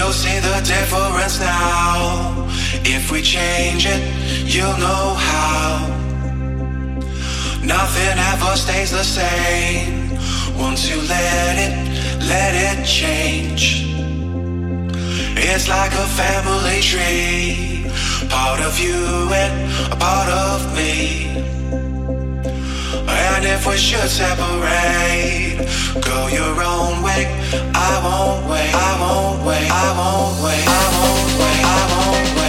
You'll see the difference now. If we change it, you'll know how. Nothing ever stays the same. Once you let it, let it change. It's like a family tree. Part of you and a part of me wondering if we should separate. Go your own way. I won't wait. I won't wait. I won't wait. I won't wait. I won't wait.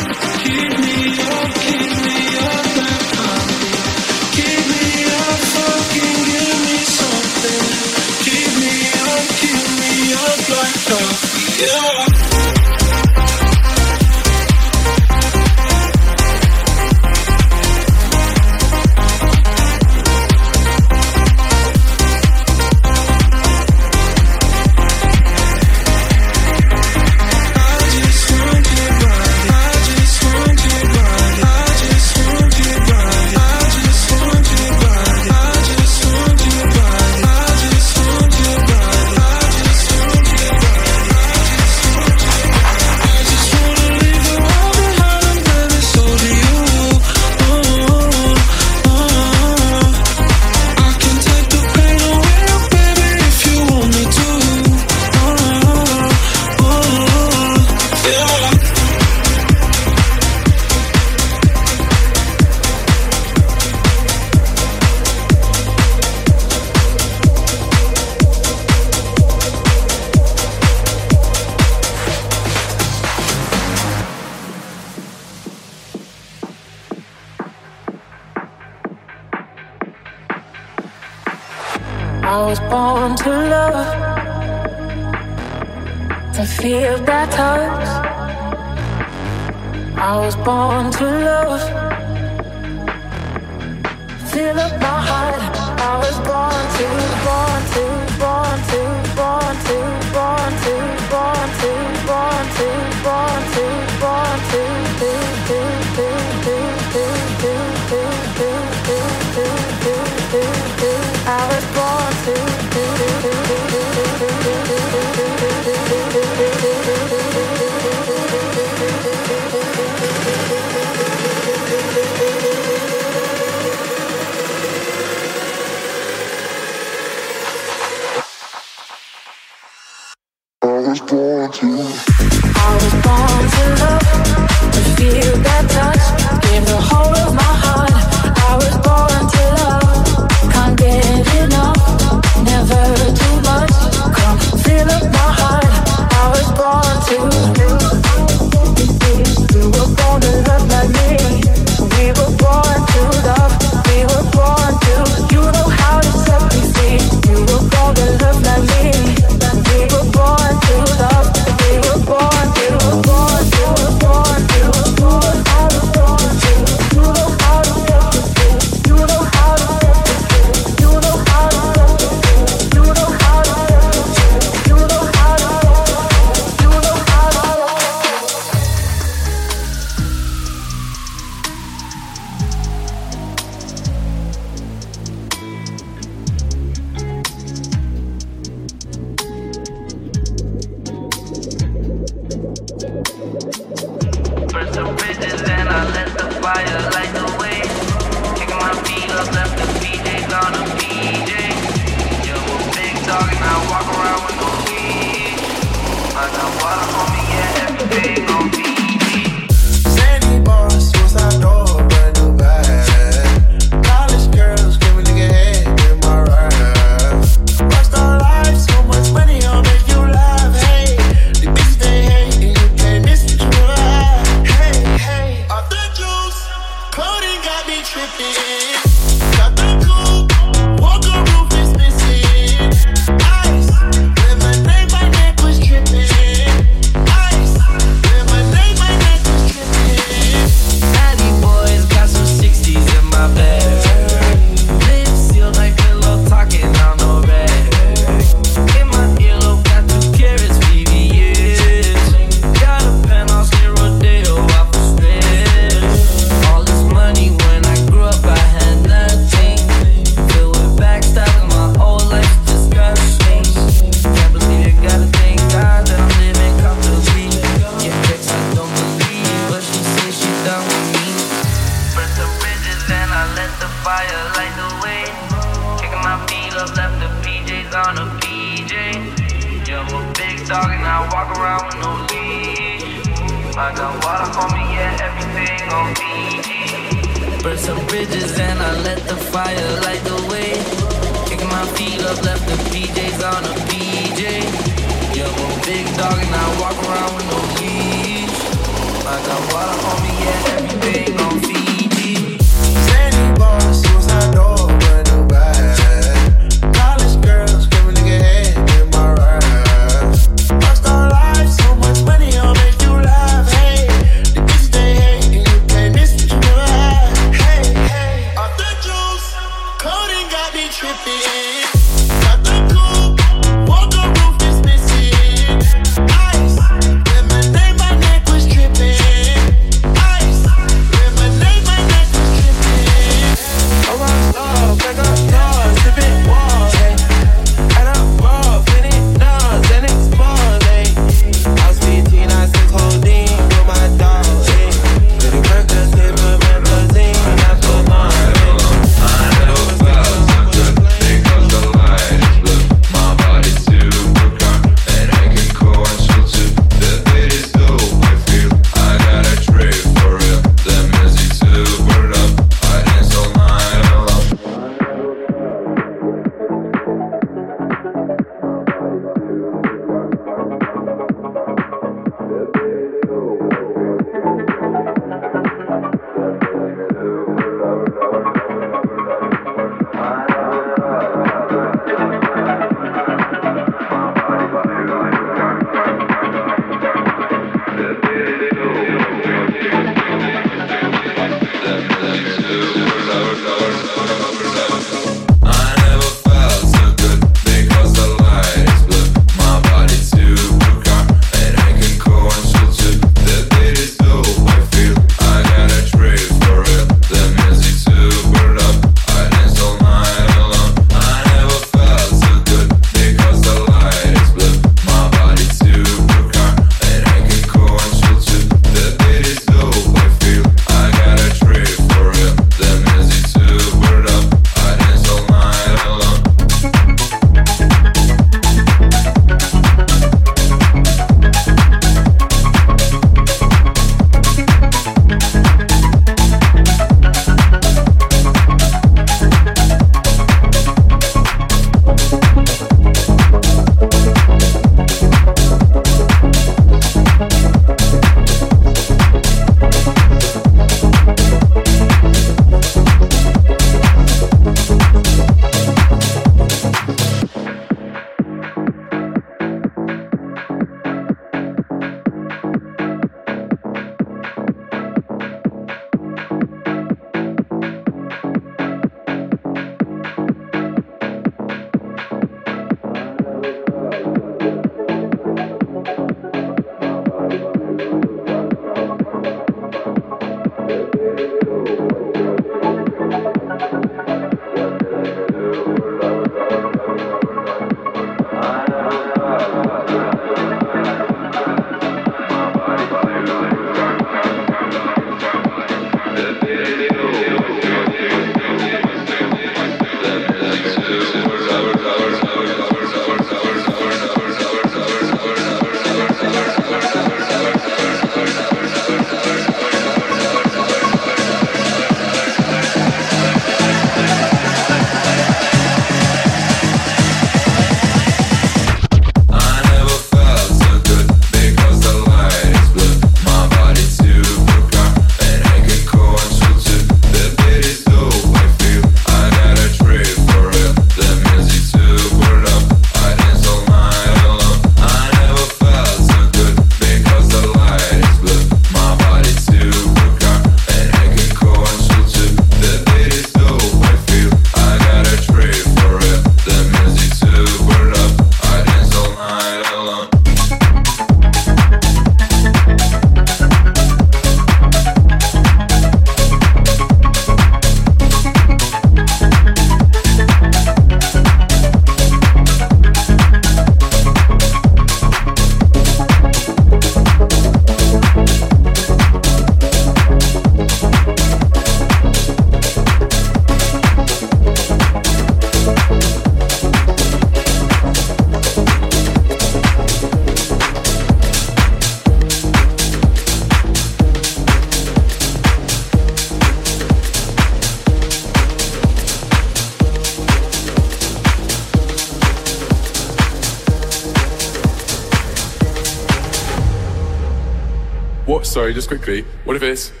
Quickly. What if it's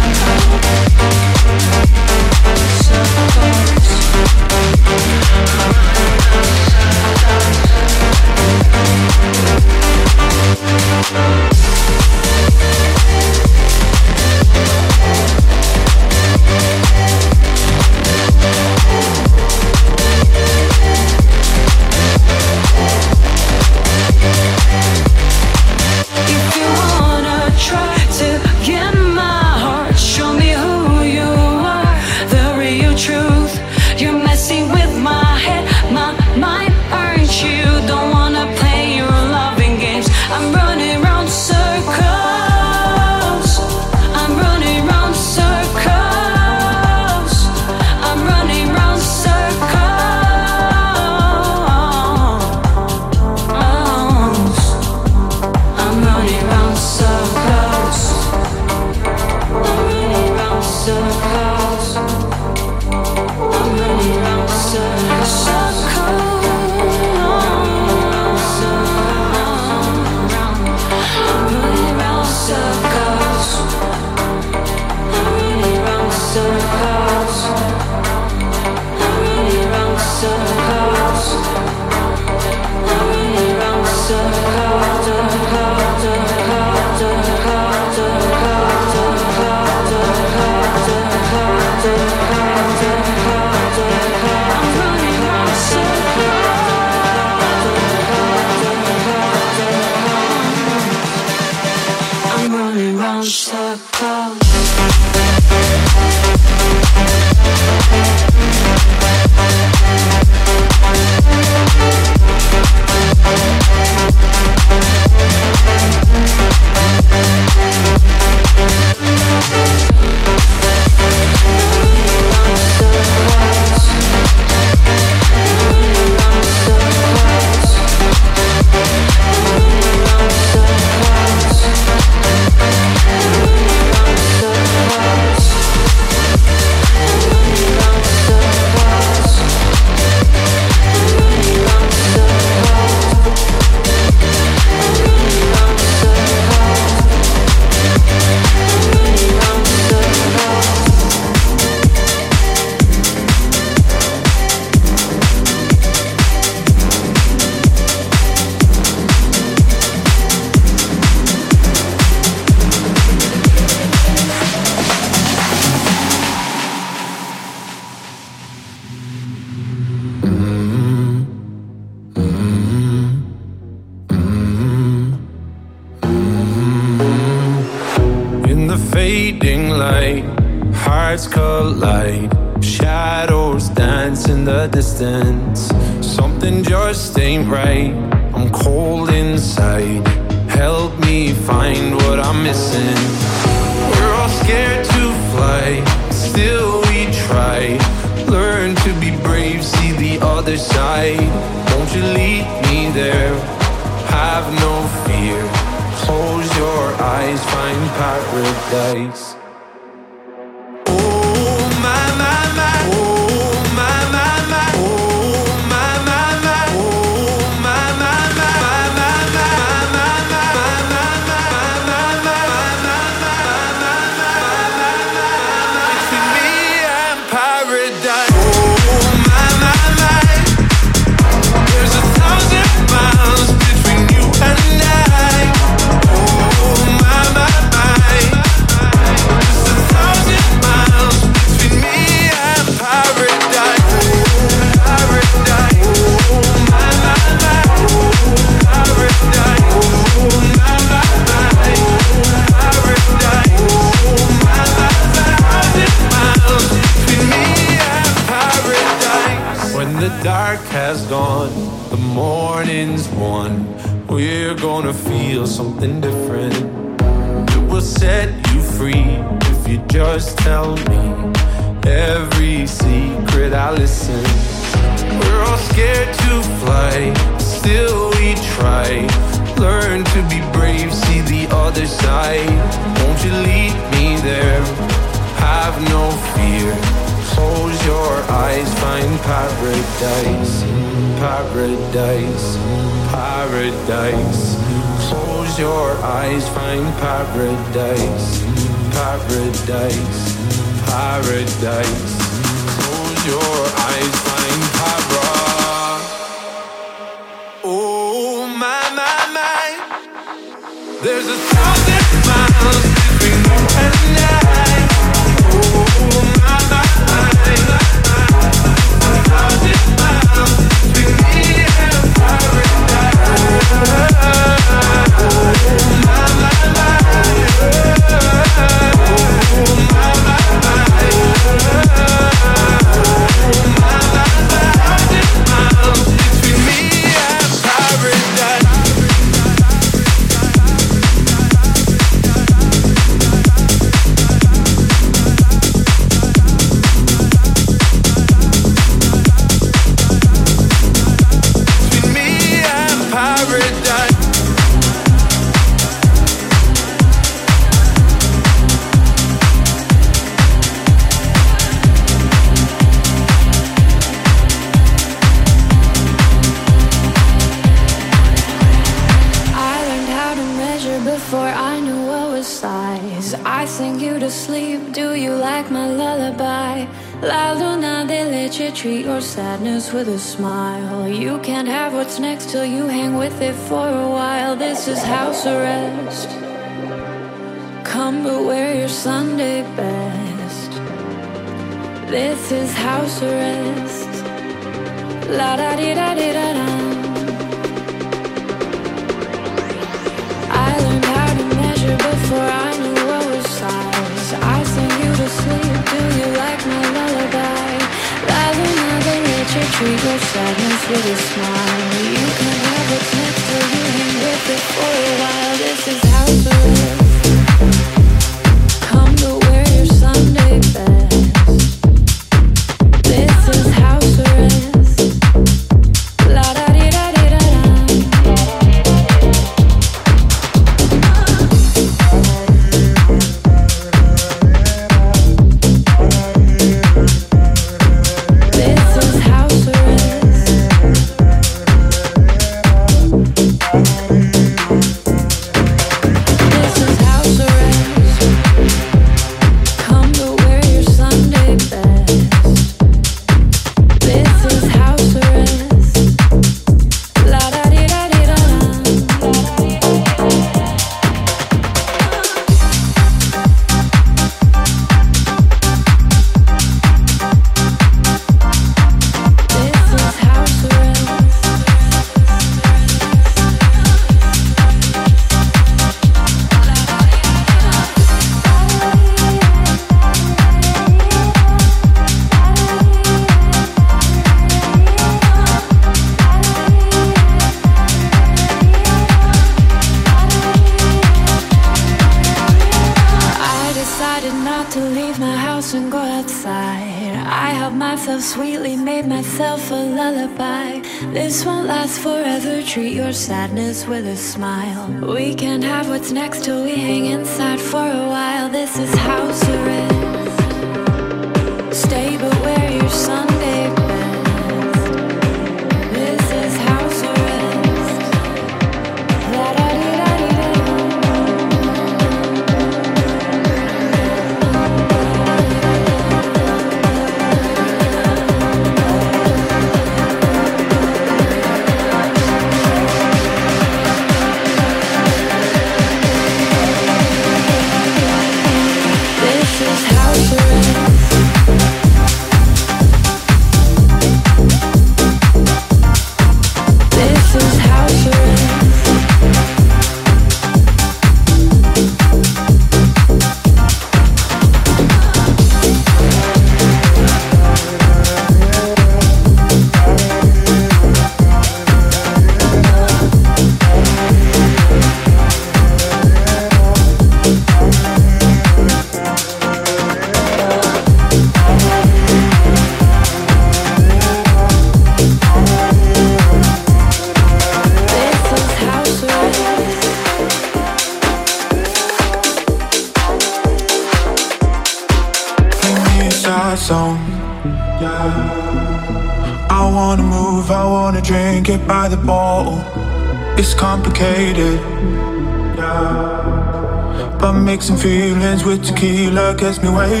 gets me wasted.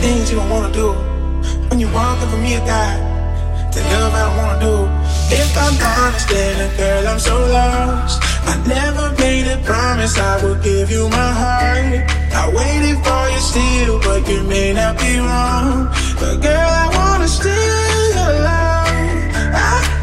things you don't wanna do. When you're walking for me, I got the love I don't wanna do. If I'm honest, then girl, I'm so lost. I never made a promise I would give you my heart. I waited for you still, but you may not be wrong. But girl, I wanna steal your love. I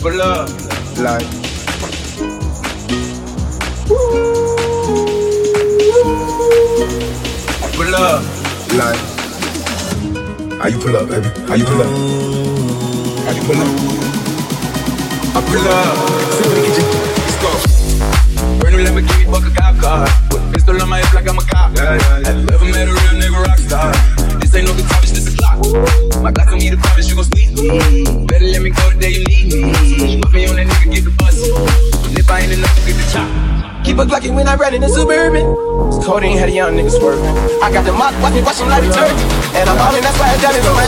I pull up, like. Pull up, like. How you pull up, baby? How you pull up? How you pull up? I pull up. Let's go. Brand new Lamborghini, fuck a cop car. A pistol on my hip like I'm a cop. Yeah, yeah, yeah. Have you ever met a real nigga rock star? This ain't no guitar, bitch, this a Glock. My Glock on me, the promise you gon' squeeze me. Better let me go the day you need me. Put me on that nigga, get the bus. And if I ain't enough, get the chop. Keep a Glockin' when I ride in the Suburban. It's codeine had a young nigga swerving. I got the mop, watch me wash him like detergent. And I'm ballin', that's why I diamonds on my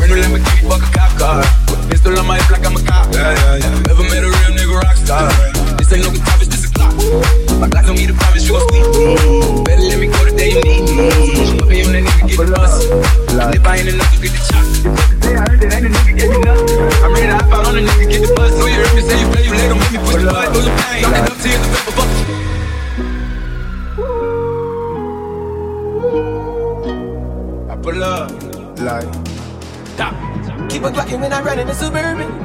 Brand new Lamborghini, fuck a cop car. Pistol on my hip like I'm a cop. Yeah, yeah, yeah. Ever met a real nigga rock star? This ain't no guitar, bitch, this a clock. My Glock on me, the promise you gon' squeeze me. Better let me go the day you need me. Put me on that nigga, get the bus. And if I ain't enough, you get the chop. Say I heard that ain't a nigga, get me nothing. I'm ready to hop out on a nigga, get the bus. So you heard me say you play, you let him make me push the button. Through the pain, Talking up to the pepper fuck. I pull up, like. Stop. Keep a Glockin' when I run in the Suburban.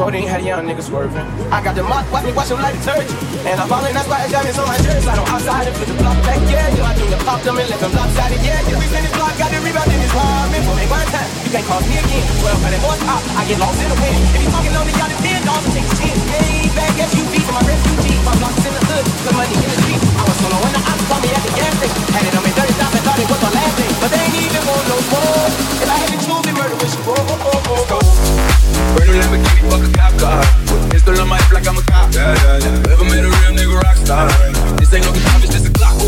It's codeine had young nigga swerving. I got the mop, watch me wash him like detergent. And I'm ballin', that's why I got on my jersey. I don't outside and put the block back, yeah. yeah. I do the pop them and let them lopsided, yeah. yeah. We this block, got the rebound in his apartment. For me one time, you can't cross me again. 12 hundred horsepower, I get lost in the wind. If you talking on the yacht, ten dollars, take a chance. Hey, back SUV to my refugee. My blocks in the hood, the money in the street. I was solo when the ops called me at the gas station. Had it on me 30 stops and thought it was my last thing. But they ain't even want no more. New Lamborghini, fuck a cop car. Pistol on my hip like I'm a cop. Yeah, yeah, yeah. Ever met a real nigga rock star? This ain't no guitar, bitch, this a Glock.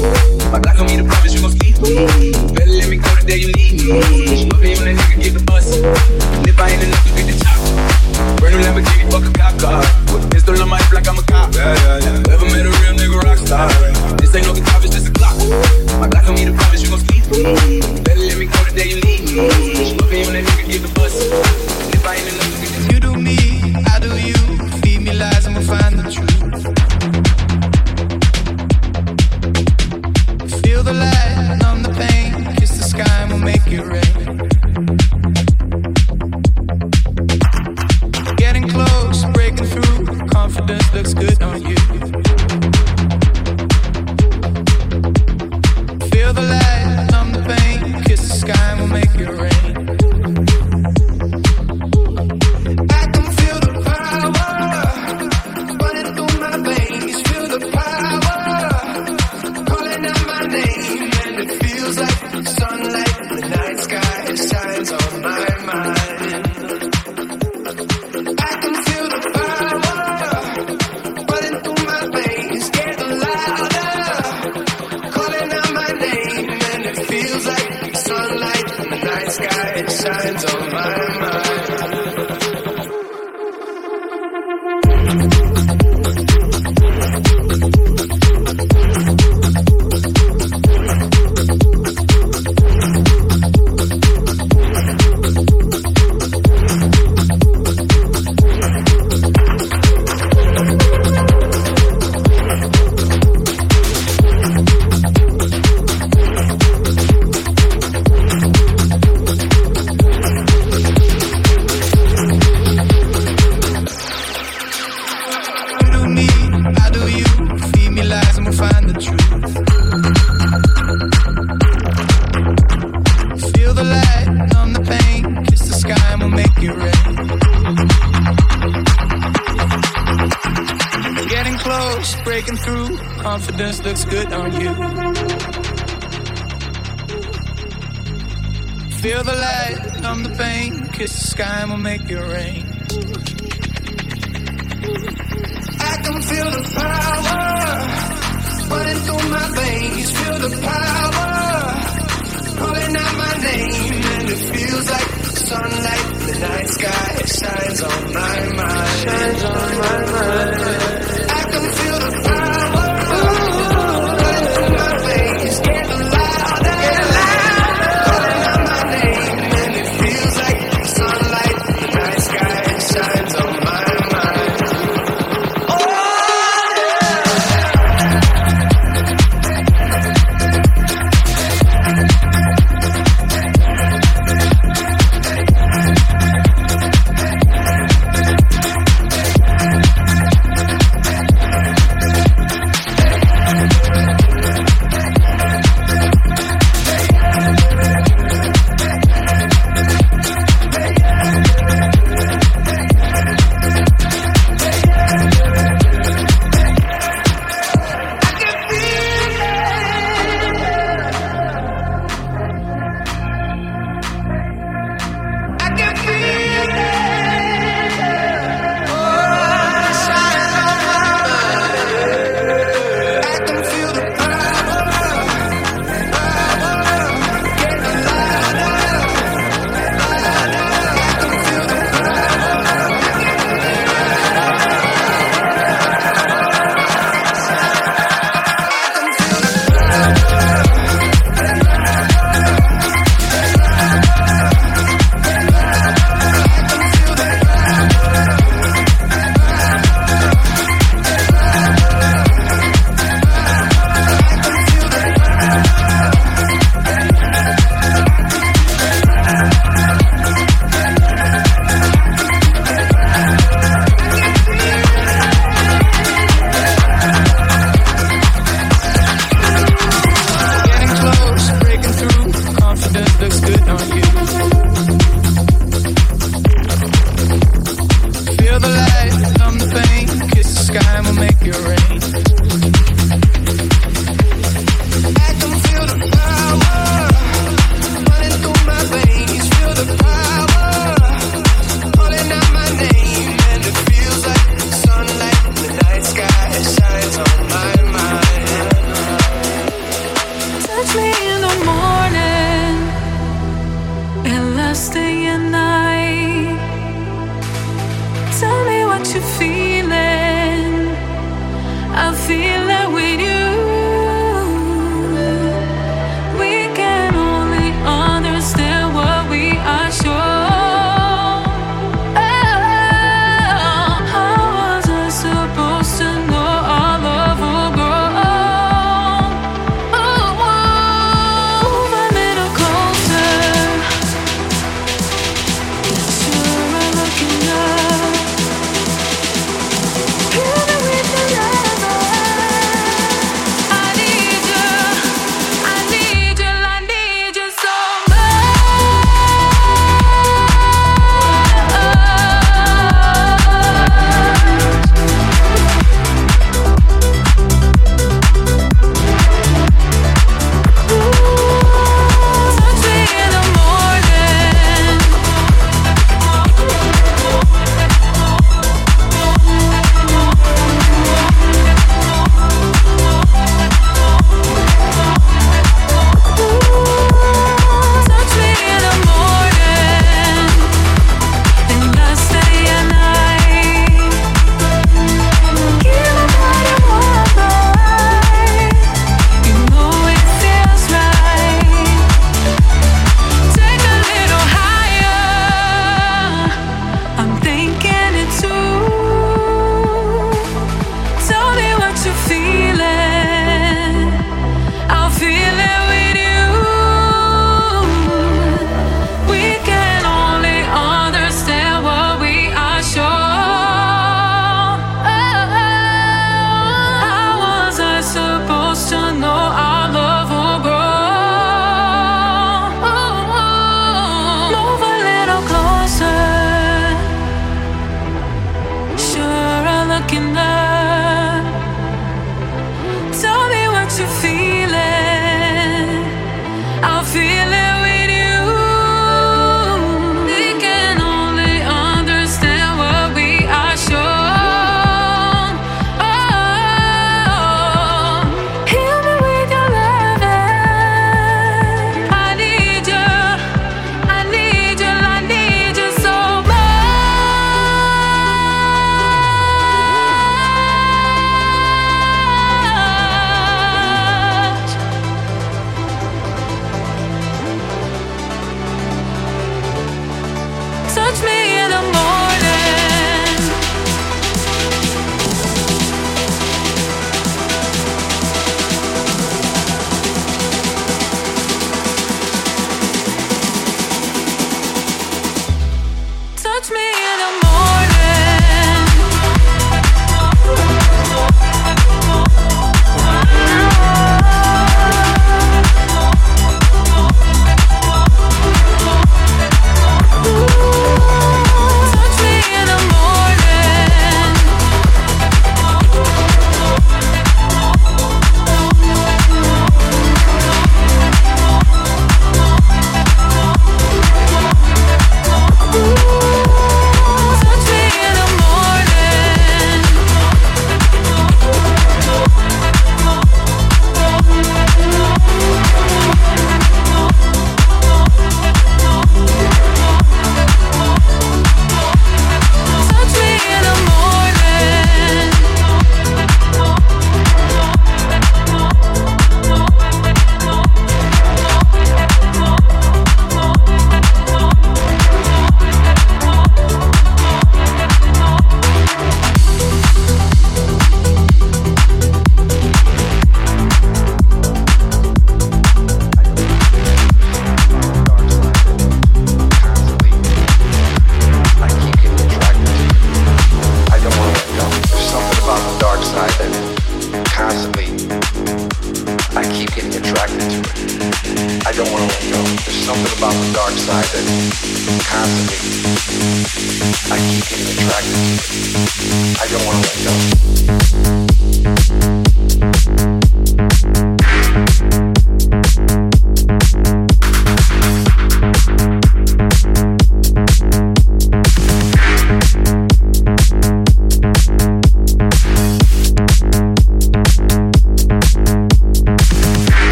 My Glock on me, the promise you gon' me. Better let me go the day you need me. Put me on that nigga, get the bus. And if I ain't enough, you get the chop. Brand new Lamborghini, fuck a cop car. Pistol on my hip like I'm a cop. Yeah, yeah, yeah. Ever met a real nigga rock star? This ain't no guitar, bitch, this a Glock. My Glock on me, the promise you gon' me. Better let me go the day you need me. Put me on that nigga, get the bus. And if I ain't enough,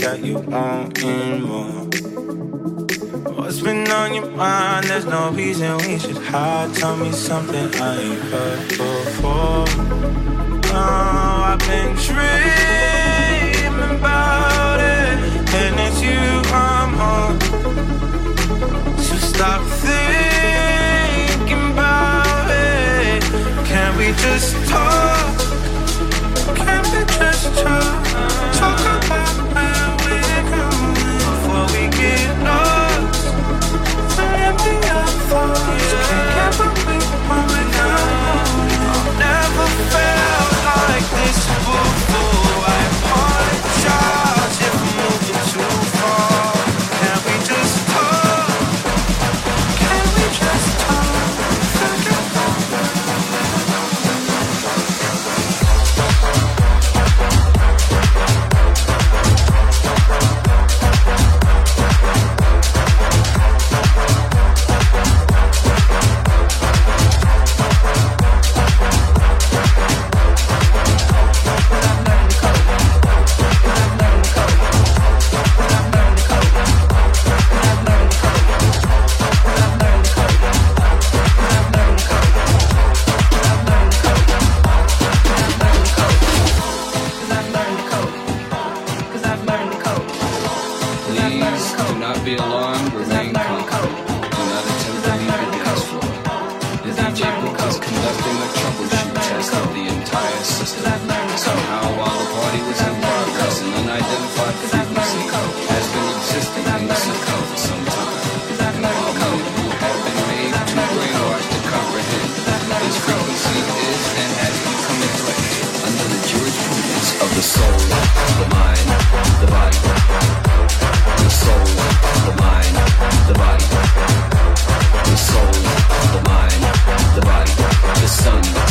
that you want more. What's been on your mind? There's no reason we should hide. Tell me something I ain't heard not be alarmed, remain calm. Do not attempt to leave the dance floor. The DJ book is conducting a troubleshoot test of the entire system. Somehow, while the party was in progress, an unidentified frequency has been existing in the system for some time. And while many you have been made too brainwashed to comprehend, this frequency is and has become threat under the jurisprudence of the soul, the mind, the body. The soul, the mind, the body. The sun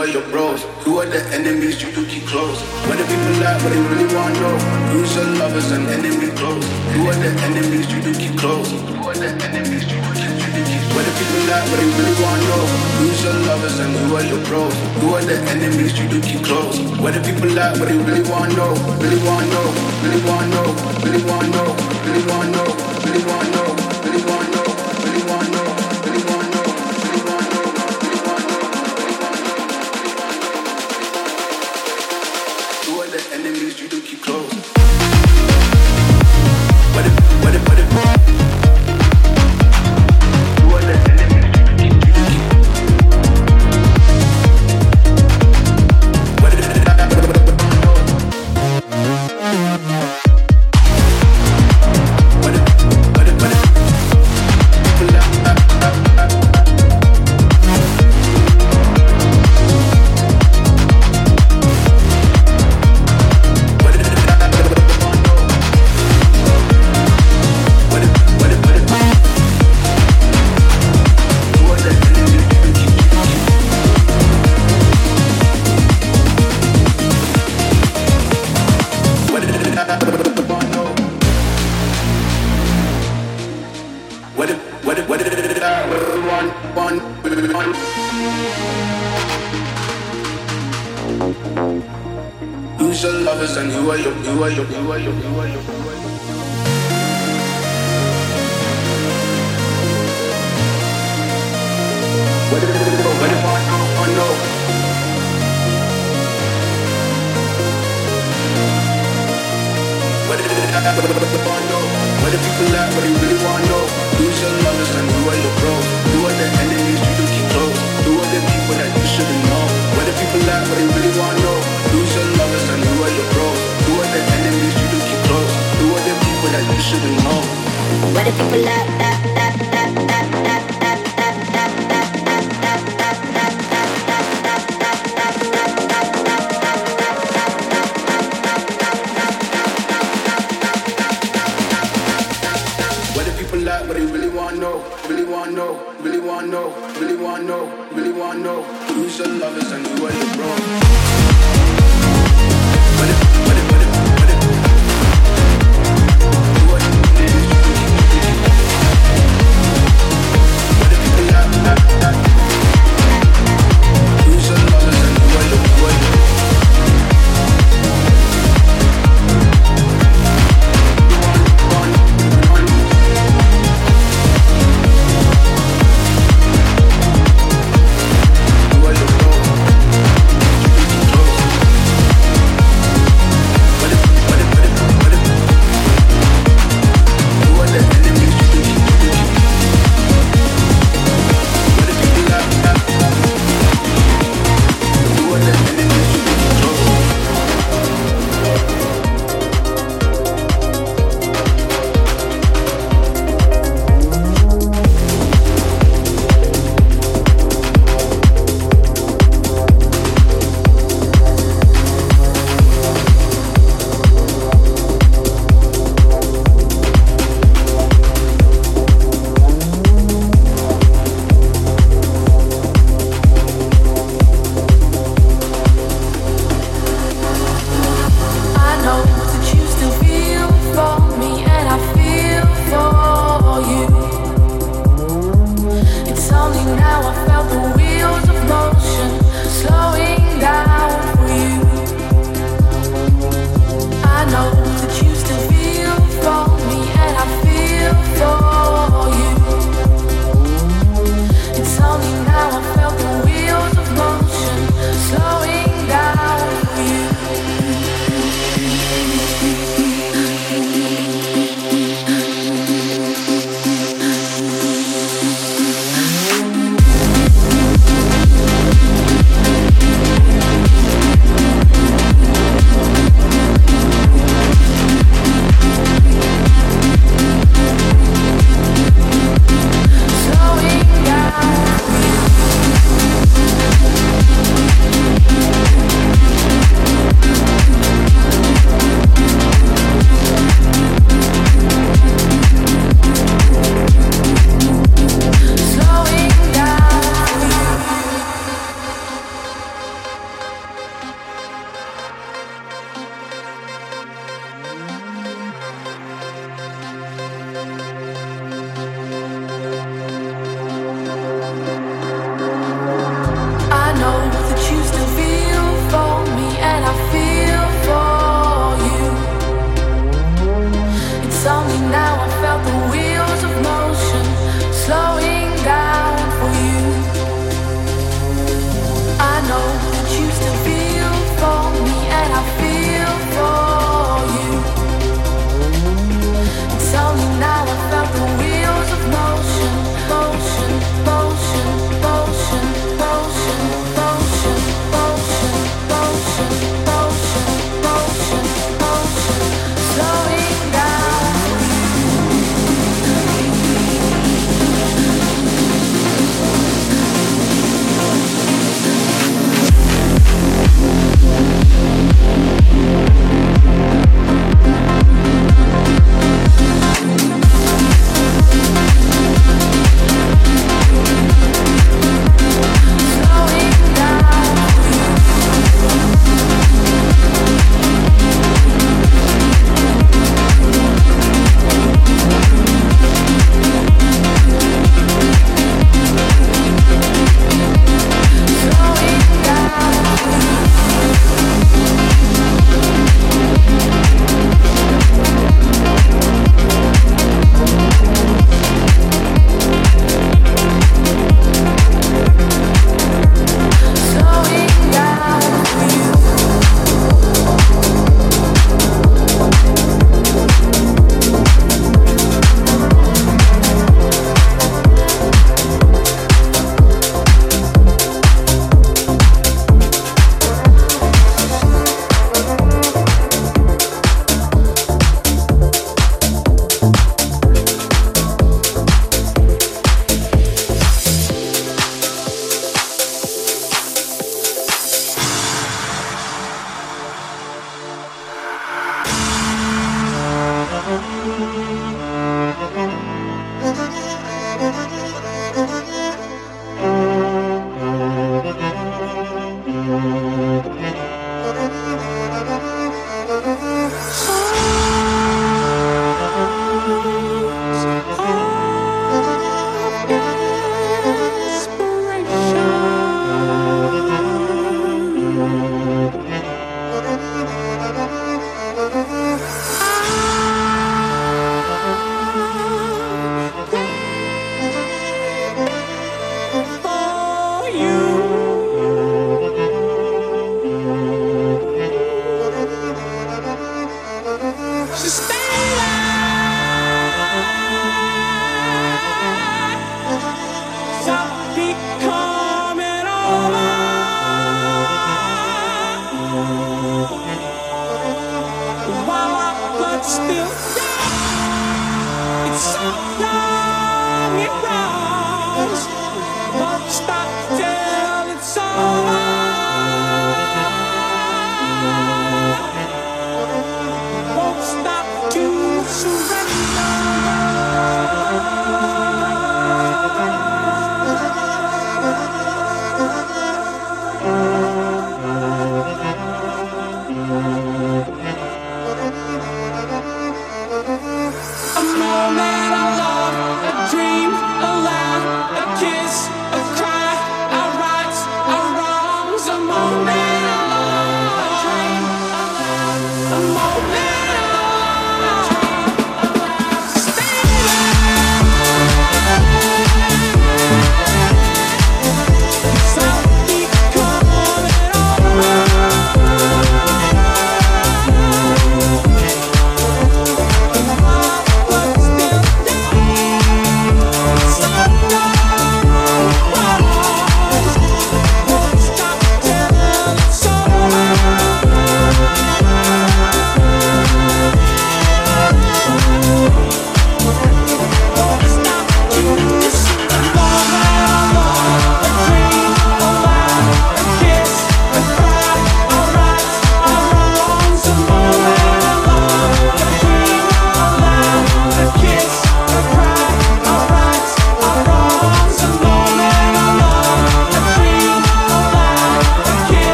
are your bros? Who are the enemies you do keep close? What the people like? What they really want to know? Who's your lovers and enemy close? Who are the enemies you do keep close? Who are the enemies you do keep close? What do people like? What they really want to know? Who's your lovers and who are your pros? Who are the enemies you do keep close? What the people like? What they really want to know? Really want to know? Really want to know? Really want to know?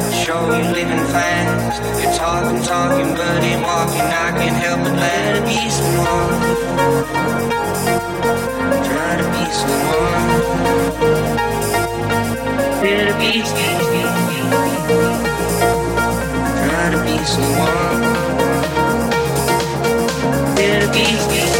Show you living fast. You're talking, talking, but ain't walking. I can't help but let to be someone. Try to be someone. Try to be someone. Try to be someone. Try to be someone.